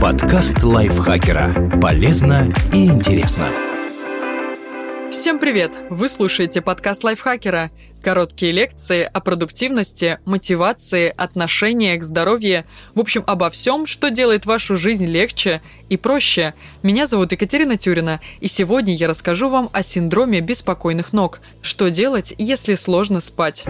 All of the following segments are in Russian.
Подкаст лайфхакера. Полезно и интересно. Всем привет! Вы слушаете подкаст лайфхакера. Короткие лекции о продуктивности, мотивации, отношениях, здоровье. В общем, обо всем, что делает вашу жизнь легче и проще. Меня зовут Екатерина Тюрина, и сегодня я расскажу вам о синдроме беспокойных ног. Что делать, если сложно спать?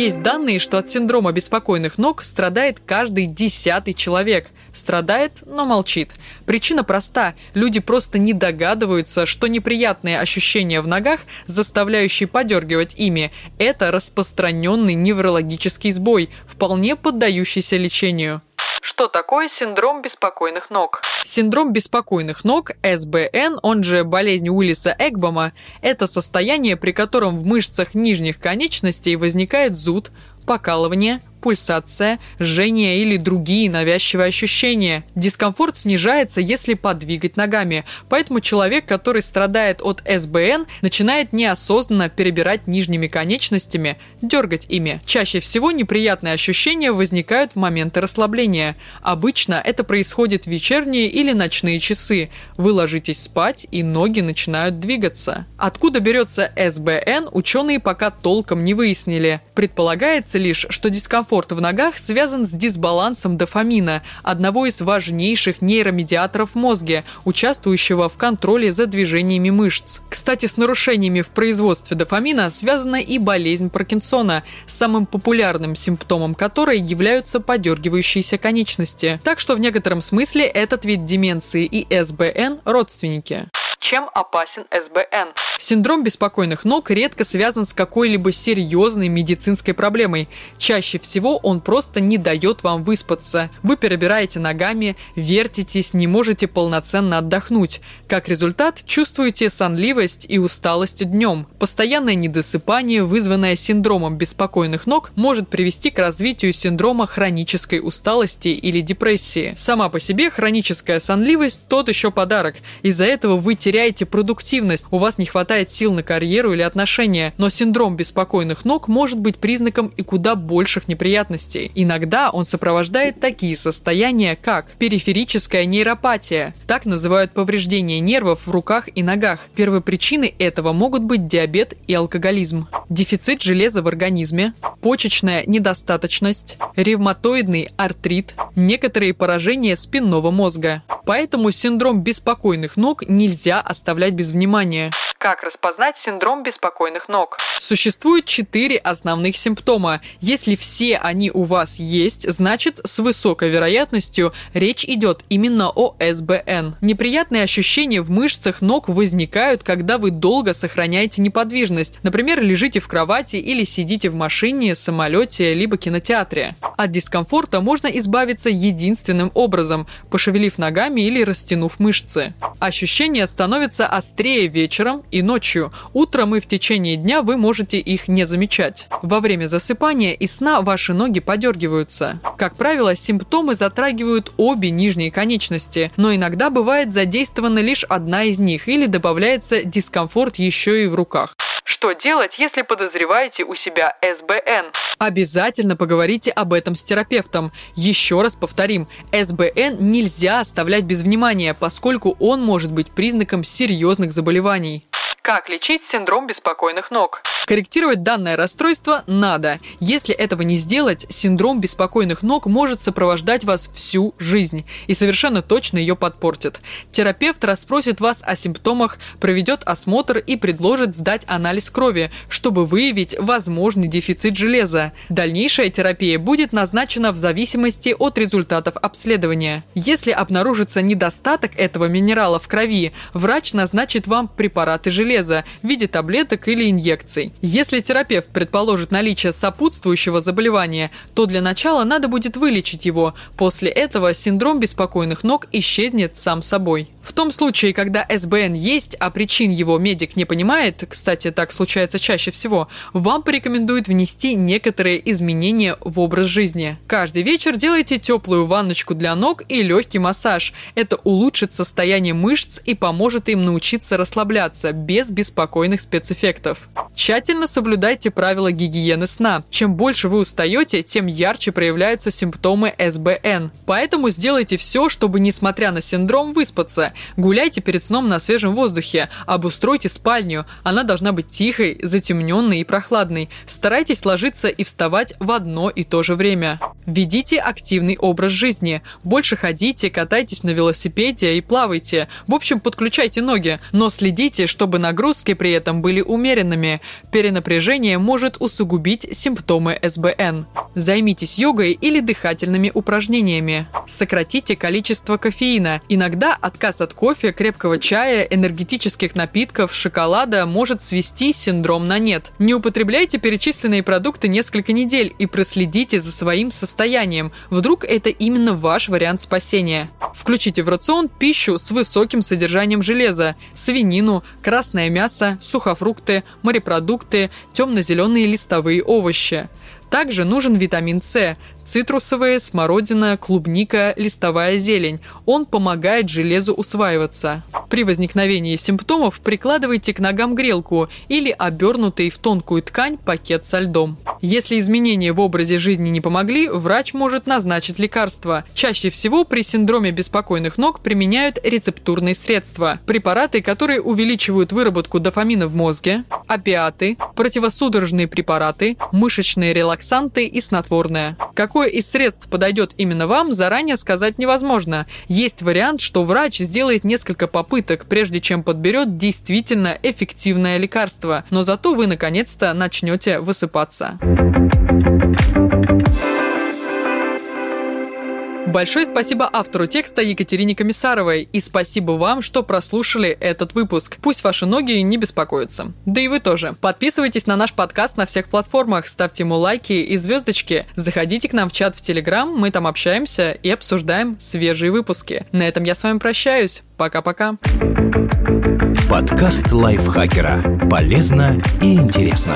Есть данные, что от синдрома беспокойных ног страдает каждый десятый человек. Страдает, но молчит. Причина проста. Люди просто не догадываются, что неприятные ощущения в ногах, заставляющие подергивать ими, это распространенный неврологический сбой, вполне поддающийся лечению. Что такое синдром беспокойных ног? Синдром беспокойных ног, СБН, он же болезнь Уиллиса Экбома, это состояние, при котором в мышцах нижних конечностей возникает зуд, покалывание, пульсация, жжение или другие навязчивые ощущения. Дискомфорт снижается, если подвигать ногами, поэтому человек, который страдает от СБН, начинает неосознанно перебирать нижними конечностями, дергать ими. Чаще всего неприятные ощущения возникают в моменты расслабления. Обычно это происходит в вечерние или ночные часы. Вы ложитесь спать, и ноги начинают двигаться. Откуда берется СБН, ученые пока толком не выяснили. Предполагается лишь, что дискомфорт дискомфорт в ногах связан с дисбалансом дофамина, одного из важнейших нейромедиаторов в мозге, участвующего в контроле за движениями мышц. Кстати, с нарушениями в производстве дофамина связана и болезнь Паркинсона, самым популярным симптомом которой являются подергивающиеся конечности. Так что в некотором смысле этот вид деменции и СБН – родственники. Чем опасен СБН? Синдром беспокойных ног редко связан с какой-либо серьезной медицинской проблемой. Чаще всего он просто не дает вам выспаться. Вы перебираете ногами, вертитесь, не можете полноценно отдохнуть. Как результат, чувствуете сонливость и усталость днем. Постоянное недосыпание, вызванное синдромом беспокойных ног, может привести к развитию синдрома хронической усталости или депрессии. Сама по себе хроническая сонливость – тот еще подарок. Из-за этого вы теряете теряете продуктивность, у вас не хватает сил на карьеру или отношения, но синдром беспокойных ног может быть признаком и куда больших неприятностей. Иногда он сопровождает такие состояния, как периферическая нейропатия. Так называют повреждение нервов в руках и ногах. Первой причиной этого могут быть диабет и алкоголизм, дефицит железа в организме, почечная недостаточность, ревматоидный артрит, некоторые поражения спинного мозга. Поэтому синдром беспокойных ног нельзя оставлять без внимания. Как распознать синдром беспокойных ног? Существует четыре основных симптома. Если все они у вас есть, значит с высокой вероятностью речь идет именно о СБН. Неприятные ощущения в мышцах ног возникают, когда вы долго сохраняете неподвижность. Например, лежите в кровати или сидите в машине, самолете, либо кинотеатре. От дискомфорта можно избавиться единственным образом – пошевелив ногами или растянув мышцы. Ощущения становятся острее вечером и ночью. Утром и в течение дня вы можете их не замечать. Во время засыпания и сна ваши ноги подергиваются. Как правило, симптомы затрагивают обе нижние конечности, но иногда бывает задействована лишь одна из них или добавляется дискомфорт еще и в руках. Что делать, если подозреваете у себя СБН? Обязательно поговорите об этом с терапевтом. Еще раз повторим, СБН нельзя оставлять без внимания, поскольку он может быть признаком серьезных заболеваний. Как лечить синдром беспокойных ног? Корректировать данное расстройство надо. Если этого не сделать, синдром беспокойных ног может сопровождать вас всю жизнь и совершенно точно ее подпортит. Терапевт расспросит вас о симптомах, проведет осмотр и предложит сдать анализ крови, чтобы выявить возможный дефицит железа. Дальнейшая терапия будет назначена в зависимости от результатов обследования. Если обнаружится недостаток этого минерала в крови, врач назначит вам препараты железа в виде таблеток или инъекций. Если терапевт предположит наличие сопутствующего заболевания, то для начала надо будет вылечить его. После этого синдром беспокойных ног исчезнет сам собой. В том случае, когда СБН есть, а причин его медик не понимает, кстати, так случается чаще всего, вам порекомендуют внести некоторые изменения в образ жизни. Каждый вечер делайте теплую ванночку для ног и легкий массаж. Это улучшит состояние мышц и поможет им научиться расслабляться без беспокойных спецэффектов. Тщательно Обязательно соблюдайте правила гигиены сна. Чем больше вы устаете, тем ярче проявляются симптомы СБН. Поэтому сделайте все, чтобы, несмотря на синдром, выспаться. Гуляйте перед сном на свежем воздухе, обустройте спальню. Она должна быть тихой, затемненной и прохладной. Старайтесь ложиться и вставать в одно и то же время. Ведите активный образ жизни. Больше ходите, катайтесь на велосипеде и плавайте. В общем, подключайте ноги, но следите, чтобы нагрузки при этом были умеренными. Перенапряжение может усугубить симптомы СБН. Займитесь йогой или дыхательными упражнениями. Сократите количество кофеина. Иногда отказ от кофе, крепкого чая, энергетических напитков, шоколада может свести синдром на нет. Не употребляйте перечисленные продукты несколько недель и проследите за своим состоянием. Вдруг это именно ваш вариант спасения. Включите в рацион пищу с высоким содержанием железа, свинину, красное мясо, сухофрукты, морепродукты, темно-зеленые листовые овощи. Также нужен витамин С, цитрусовые, смородина, клубника, листовая зелень. Он помогает железу усваиваться. При возникновении симптомов прикладывайте к ногам грелку или обернутый в тонкую ткань пакет со льдом. Если изменения в образе жизни не помогли, врач может назначить лекарства. Чаще всего при синдроме беспокойных ног применяют рецептурные средства. Препараты, которые увеличивают выработку дофамина в мозге, опиаты, противосудорожные препараты, мышечные релаксанты и снотворное. Какое из средств подойдет именно вам, заранее сказать невозможно. Есть вариант, что врач сделает несколько попыток, прежде чем подберет действительно эффективное лекарство, но зато вы наконец-то начнете высыпаться. Большое спасибо автору текста Екатерине Комиссаровой и спасибо вам, что прослушали этот выпуск. Пусть ваши ноги не беспокоятся. Да и вы тоже. Подписывайтесь на наш подкаст на всех платформах, ставьте ему лайки и звездочки. Заходите к нам в чат в Телеграм, мы там общаемся и обсуждаем свежие выпуски. На этом я с вами прощаюсь. Пока-пока. Подкаст лайфхакера. Полезно и интересно.